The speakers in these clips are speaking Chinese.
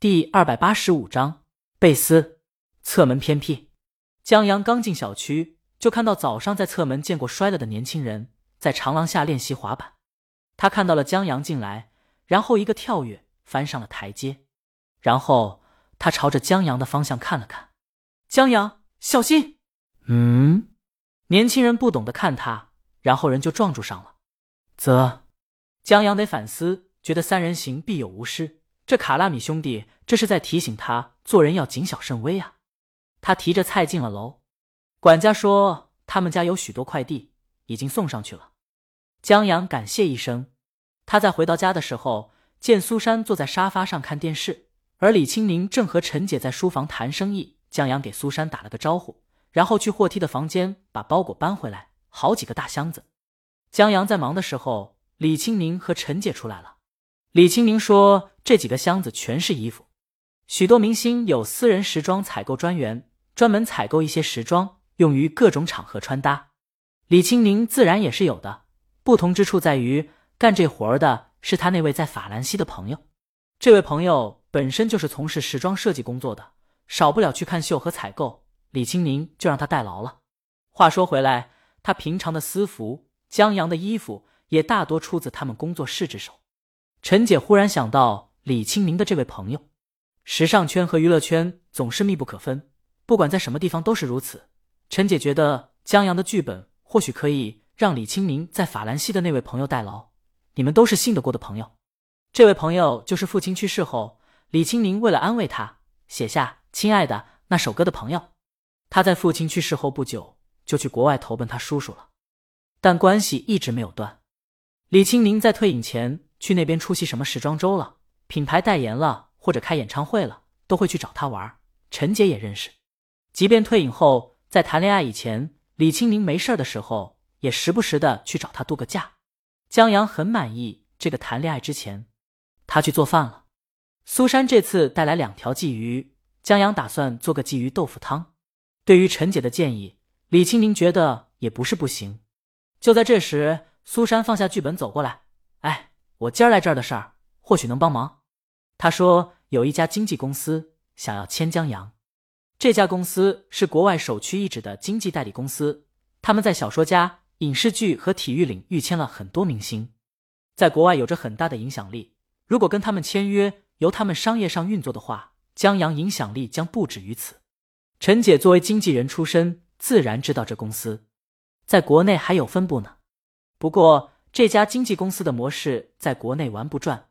第二百八十五章贝斯侧门偏僻。江阳刚进小区，就看到早上在侧门见过摔了的年轻人在长廊下练习滑板。他看到了江阳进来，然后一个跳跃翻上了台阶，然后他朝着江阳的方向看了看。江阳，小心！嗯，年轻人不懂得看他，然后人就撞住上了。啧，江阳得反思，觉得三人行必有无失。这卡拉米兄弟这是在提醒他做人要谨小慎微啊！他提着菜进了楼，管家说他们家有许多快递，已经送上去了。江阳感谢一声。他在回到家的时候，见苏珊坐在沙发上看电视，而李青宁正和陈姐在书房谈生意。江阳给苏珊打了个招呼，然后去货梯的房间把包裹搬回来，好几个大箱子。江阳在忙的时候，李青宁和陈姐出来了。李青宁说：“这几个箱子全是衣服，许多明星有私人时装采购专员，专门采购一些时装，用于各种场合穿搭。李青宁自然也是有的，不同之处在于，干这活儿的是他那位在法兰西的朋友。这位朋友本身就是从事时装设计工作的，少不了去看秀和采购。李青宁就让他代劳了。话说回来，他平常的私服、江阳的衣服也大多出自他们工作室之手。”陈姐忽然想到李清明的这位朋友，时尚圈和娱乐圈总是密不可分，不管在什么地方都是如此。陈姐觉得江阳的剧本或许可以让李清明在法兰西的那位朋友代劳。你们都是信得过的朋友，这位朋友就是父亲去世后，李清明为了安慰他，写下“亲爱的”那首歌的朋友。他在父亲去世后不久就去国外投奔他叔叔了，但关系一直没有断。李清明在退隐前。去那边出席什么时装周了，品牌代言了，或者开演唱会了，都会去找他玩。陈姐也认识，即便退隐后，在谈恋爱以前，李青宁没事的时候，也时不时的去找他度个假。江阳很满意这个谈恋爱之前，他去做饭了。苏珊这次带来两条鲫鱼，江阳打算做个鲫鱼豆腐汤。对于陈姐的建议，李青宁觉得也不是不行。就在这时，苏珊放下剧本走过来，哎。我今儿来这儿的事儿，或许能帮忙。他说有一家经纪公司想要签江阳，这家公司是国外首屈一指的经纪代理公司，他们在小说家、影视剧和体育领域签了很多明星，在国外有着很大的影响力。如果跟他们签约，由他们商业上运作的话，江阳影响力将不止于此。陈姐作为经纪人出身，自然知道这公司在国内还有分部呢。不过。这家经纪公司的模式在国内玩不转。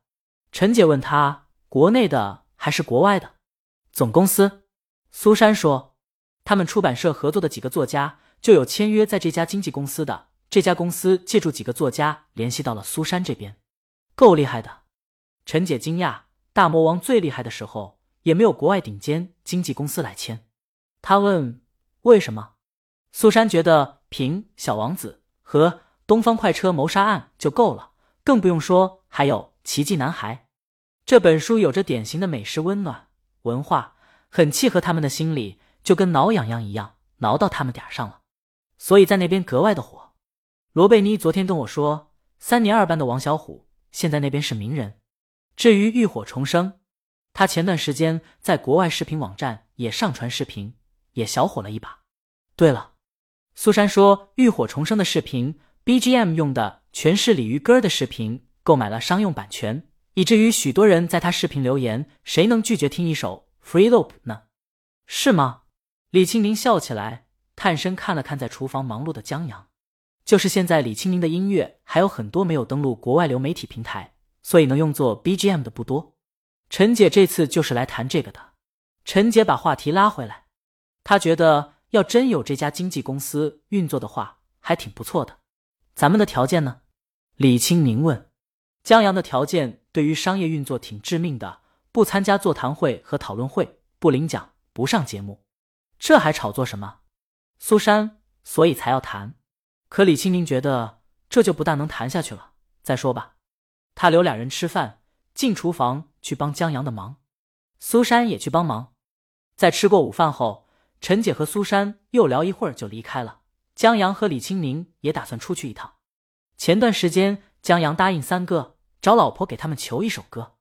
陈姐问他：“国内的还是国外的？”总公司，苏珊说：“他们出版社合作的几个作家就有签约在这家经纪公司的。这家公司借助几个作家联系到了苏珊这边，够厉害的。”陈姐惊讶：“大魔王最厉害的时候也没有国外顶尖经纪公司来签。”她问：“为什么？”苏珊觉得凭《小王子》和。东方快车谋杀案就够了，更不用说还有《奇迹男孩》这本书，有着典型的美式温暖文化，很契合他们的心理，就跟挠痒痒一样，挠到他们点上了，所以在那边格外的火。罗贝妮昨天跟我说，三年二班的王小虎现在那边是名人。至于浴火重生，他前段时间在国外视频网站也上传视频，也小火了一把。对了，苏珊说浴火重生的视频。BGM 用的全是鲤鱼歌的视频，购买了商用版权，以至于许多人在他视频留言：“谁能拒绝听一首 Free Loop 呢？”是吗？李清明笑起来，探身看了看在厨房忙碌的江阳。就是现在，李清明的音乐还有很多没有登录国外流媒体平台，所以能用作 BGM 的不多。陈姐这次就是来谈这个的。陈姐把话题拉回来，她觉得要真有这家经纪公司运作的话，还挺不错的。咱们的条件呢？李清明问。江阳的条件对于商业运作挺致命的：不参加座谈会和讨论会，不领奖，不上节目。这还炒作什么？苏珊，所以才要谈。可李清宁觉得这就不大能谈下去了。再说吧。他留俩人吃饭，进厨房去帮江阳的忙。苏珊也去帮忙。在吃过午饭后，陈姐和苏珊又聊一会儿就离开了。江阳和李清宁也打算出去一趟。前段时间，江阳答应三哥找老婆给他们求一首歌。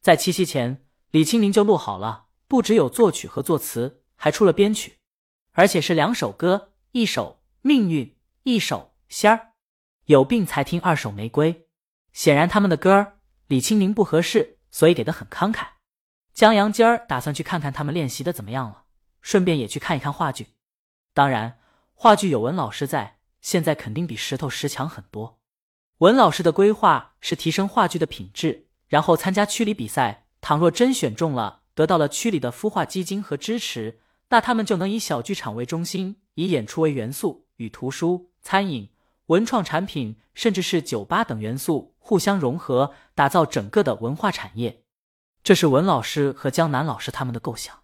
在七夕前，李清明就录好了，不只有作曲和作词，还出了编曲，而且是两首歌，一首《命运》，一首《仙儿》。有病才听二手玫瑰。显然他们的歌儿李清明不合适，所以给的很慷慨。江阳今儿打算去看看他们练习的怎么样了，顺便也去看一看话剧。当然，话剧有文老师在，现在肯定比石头石强很多。文老师的规划是提升话剧的品质，然后参加区里比赛。倘若真选中了，得到了区里的孵化基金和支持，那他们就能以小剧场为中心，以演出为元素，与图书、餐饮、文创产品，甚至是酒吧等元素互相融合，打造整个的文化产业。这是文老师和江南老师他们的构想。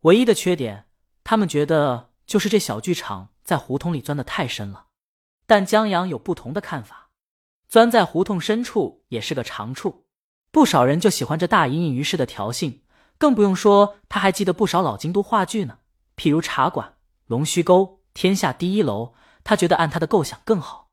唯一的缺点，他们觉得就是这小剧场在胡同里钻得太深了。但江阳有不同的看法。钻在胡同深处也是个长处，不少人就喜欢这大隐隐于市的调性，更不用说他还记得不少老京都话剧呢，譬如《茶馆》《龙须沟》《天下第一楼》，他觉得按他的构想更好。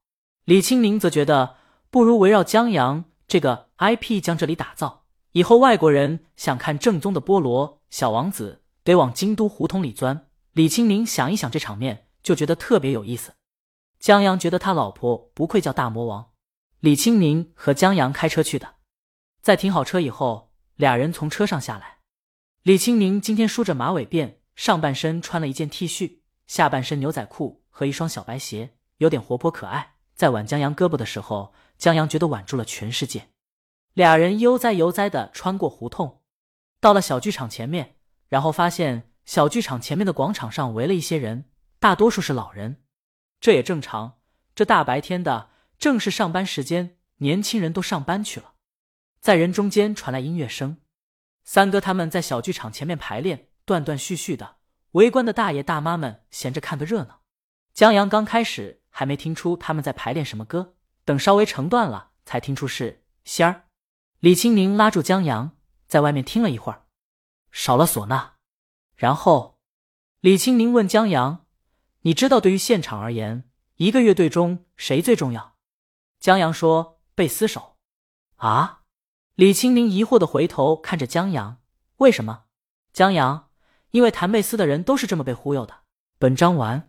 李清明则觉得不如围绕江阳这个 IP 将这里打造，以后外国人想看正宗的菠萝小王子，得往京都胡同里钻。李清明想一想这场面，就觉得特别有意思。江阳觉得他老婆不愧叫大魔王。李清明和江阳开车去的，在停好车以后，俩人从车上下来。李清明今天梳着马尾辫，上半身穿了一件 T 恤，下半身牛仔裤和一双小白鞋，有点活泼可爱。在挽江阳胳膊的时候，江阳觉得挽住了全世界。俩人悠哉悠哉的穿过胡同，到了小剧场前面，然后发现小剧场前面的广场上围了一些人，大多数是老人，这也正常。这大白天的。正是上班时间，年轻人都上班去了。在人中间传来音乐声，三哥他们在小剧场前面排练，断断续续的。围观的大爷大妈们闲着看个热闹。江阳刚开始还没听出他们在排练什么歌，等稍微成段了，才听出是仙儿。李清明拉住江阳，在外面听了一会儿，少了唢呐。然后，李清明问江阳：“你知道对于现场而言，一个乐队中谁最重要？”江阳说：“贝斯手。”啊！李清明疑惑的回头看着江阳：“为什么？”江阳：“因为弹贝斯的人都是这么被忽悠的。”本章完。